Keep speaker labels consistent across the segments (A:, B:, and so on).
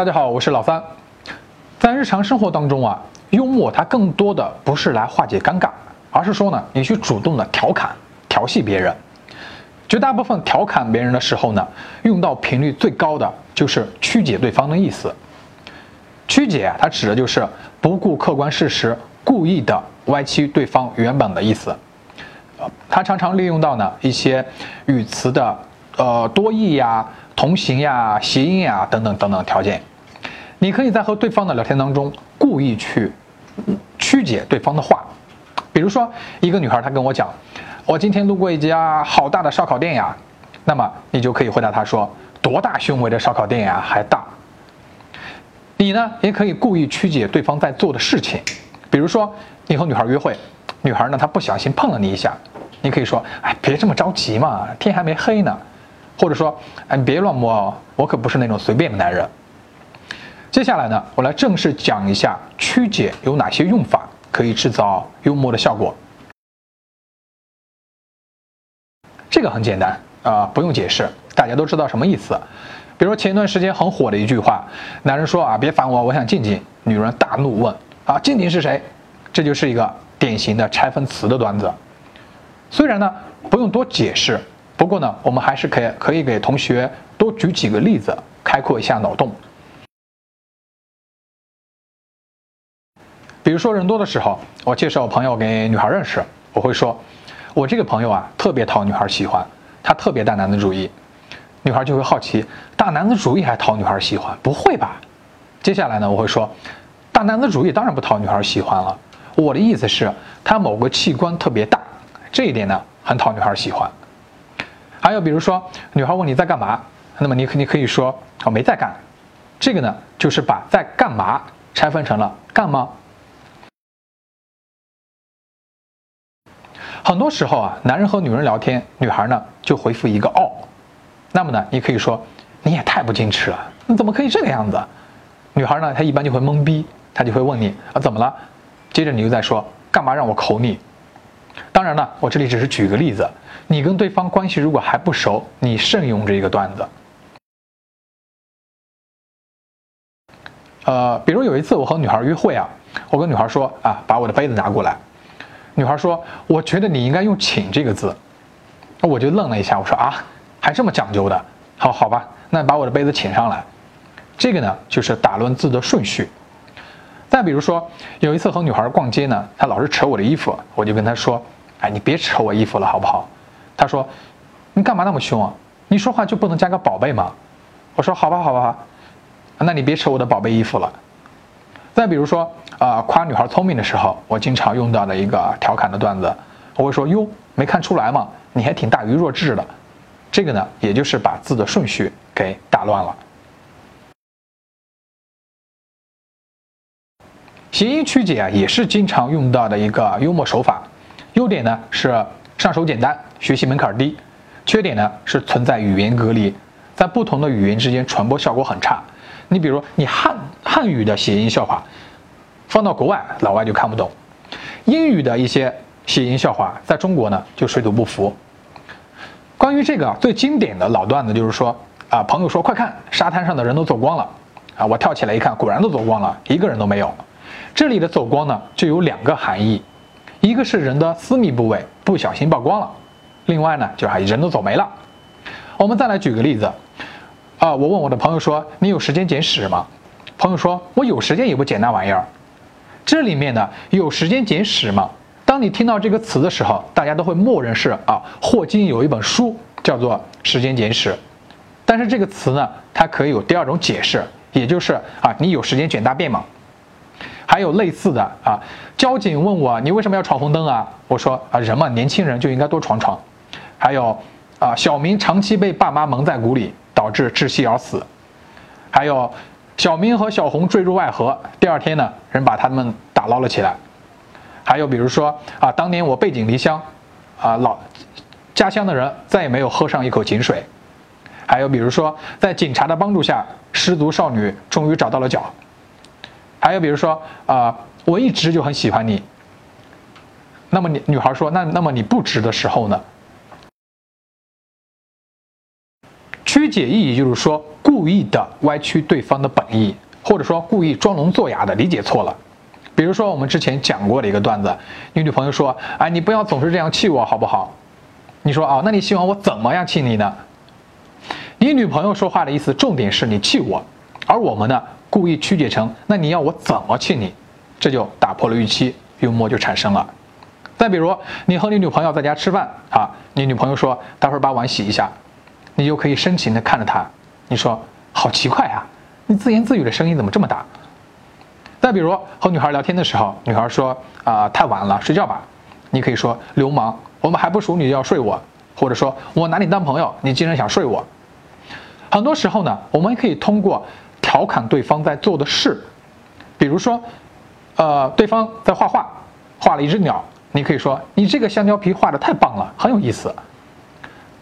A: 大家好，我是老三。在日常生活当中啊，幽默它更多的不是来化解尴尬，而是说呢，你去主动的调侃、调戏别人。绝大部分调侃别人的时候呢，用到频率最高的就是曲解对方的意思。曲解啊，它指的就是不顾客观事实，故意的歪曲对方原本的意思。呃，它常常利用到呢一些语词的呃多义呀、同形呀、谐音呀等等等等条件。你可以在和对方的聊天当中故意去曲解对方的话，比如说一个女孩她跟我讲，我今天路过一家好大的烧烤店呀，那么你就可以回答她说，多大胸围的烧烤店呀还大。你呢也可以故意曲解对方在做的事情，比如说你和女孩约会，女孩呢她不小心碰了你一下，你可以说，哎别这么着急嘛，天还没黑呢，或者说，哎你别乱摸哦，我可不是那种随便的男人。接下来呢，我来正式讲一下曲解有哪些用法可以制造幽默的效果。这个很简单啊、不用解释，大家都知道什么意思。比如说前一段时间很火的一句话，男人说啊别烦我，我想静静。女人大怒问啊静静是谁？这就是一个典型的拆分词的段子。虽然呢不用多解释，不过呢我们还是可以可以给同学多举几个例子，开阔一下脑洞。比如说人多的时候，我介绍朋友给女孩认识，我会说，我这个朋友啊特别讨女孩喜欢，他特别大男子主义。女孩就会好奇，大男子主义还讨女孩喜欢？不会吧？接下来呢，我会说，大男子主义当然不讨女孩喜欢了。我的意思是，他某个器官特别大，这一点呢很讨女孩喜欢。还有比如说，女孩问你在干嘛，那么你你可以说我没在干，这个呢就是把在干嘛拆分成了干吗？很多时候啊，男人和女人聊天，女孩呢就回复一个哦，那么呢，你可以说你也太不矜持了，你怎么可以这个样子？女孩呢，她一般就会懵逼，她就会问你啊怎么了？接着你又在说干嘛让我口你？当然了，我这里只是举个例子，你跟对方关系如果还不熟，你慎用这一个段子。呃，比如有一次我和女孩约会啊，我跟女孩说啊，把我的杯子拿过来。女孩说：“我觉得你应该用‘请’这个字。”那我就愣了一下，我说：“啊，还这么讲究的？好好吧，那把我的杯子请上来。”这个呢，就是打乱字的顺序。再比如说，有一次和女孩逛街呢，她老是扯我的衣服，我就跟她说：“哎，你别扯我衣服了，好不好？”她说：“你干嘛那么凶啊？你说话就不能加个宝贝吗？”我说：“好吧，好吧，那你别扯我的宝贝衣服了。”再比如说，啊、夸女孩聪明的时候，我经常用到的一个调侃的段子，我会说：“哟，没看出来吗？你还挺大愚弱智的。”这个呢，也就是把字的顺序给打乱了。谐音曲解啊，也是经常用到的一个幽默手法。优点呢是上手简单，学习门槛低；缺点呢是存在语言隔离，在不同的语言之间传播效果很差。你比如你汉汉语的谐音笑话，放到国外老外就看不懂；英语的一些谐音笑话，在中国呢就水土不服。关于这个最经典的老段子就是说啊，朋友说快看，沙滩上的人都走光了啊！我跳起来一看，果然都走光了，一个人都没有。这里的走光呢，就有两个含义，一个是人的私密部位不小心曝光了，另外呢就是人都走没了。我们再来举个例子。啊，我问我的朋友说：“你有时间捡屎吗？”朋友说：“我有时间也不捡那玩意儿。”这里面呢，有时间捡屎吗？当你听到这个词的时候，大家都会默认是啊，霍金有一本书叫做《时间简史》，但是这个词呢，它可以有第二种解释，也就是啊，你有时间卷大便吗？还有类似的啊，交警问我你为什么要闯红灯啊？我说啊，人嘛，年轻人就应该多闯闯。还有啊，小明长期被爸妈蒙在鼓里。导致窒息而死，还有小明和小红坠入爱河，第二天呢，人把他们打捞了起来。还有比如说啊，当年我背井离乡，啊老家乡的人再也没有喝上一口井水。还有比如说，在警察的帮助下，失足少女终于找到了脚。还有比如说啊，我一直就很喜欢你。那么你女孩说，那那么你不值的时候呢？解意义就是说故意的歪曲对方的本意，或者说故意装聋作哑的理解错了。比如说我们之前讲过的一个段子，你女朋友说：“哎，你不要总是这样气我好不好？”你说：“哦，那你希望我怎么样气你呢？”你女朋友说话的意思重点是你气我，而我们呢故意曲解成“那你要我怎么气你”，这就打破了预期，幽默就产生了。再比如，你和你女朋友在家吃饭啊，你女朋友说：“待会儿把碗洗一下。”你就可以深情地看着她，你说：“好奇怪啊，你自言自语的声音怎么这么大？”再比如和女孩聊天的时候，女孩说：“啊，太晚了，睡觉吧。”你可以说：“流氓，我们还不熟，你就要睡我？”或者说：“我拿你当朋友，你竟然想睡我？”很多时候呢，我们可以通过调侃对方在做的事，比如说，呃，对方在画画，画了一只鸟，你可以说：“你这个香蕉皮画的太棒了，很有意思。”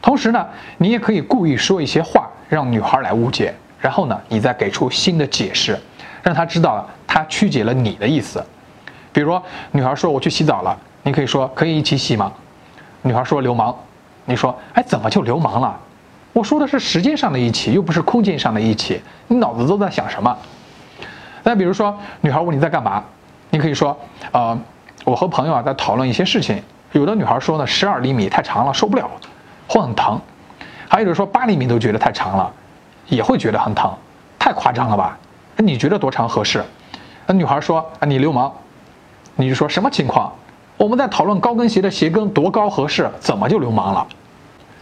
A: 同时呢，你也可以故意说一些话，让女孩来误解，然后呢，你再给出新的解释，让她知道她曲解了你的意思。比如，女孩说：“我去洗澡了。”你可以说：“可以一起洗吗？”女孩说：“流氓。”你说：“哎，怎么就流氓了？”我说的是时间上的一起，又不是空间上的一起。你脑子都在想什么？再比如说，女孩问你在干嘛，你可以说：“呃，我和朋友啊在讨论一些事情。”有的女孩说呢：“十二厘米太长了，受不了，会很疼。”还有的说八厘米都觉得太长了，也会觉得很疼，太夸张了吧？那你觉得多长合适？那女孩说：“啊，你流氓。”你就说什么情况？我们在讨论高跟鞋的鞋跟多高合适，怎么就流氓了？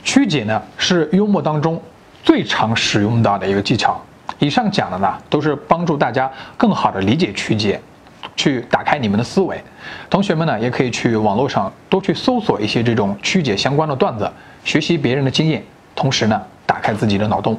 A: 曲解呢是幽默当中最常使用到的一个技巧。以上讲的呢都是帮助大家更好的理解曲解，去打开你们的思维。同学们呢也可以去网络上多去搜索一些这种曲解相关的段子，学习别人的经验，同时呢打开自己的脑洞。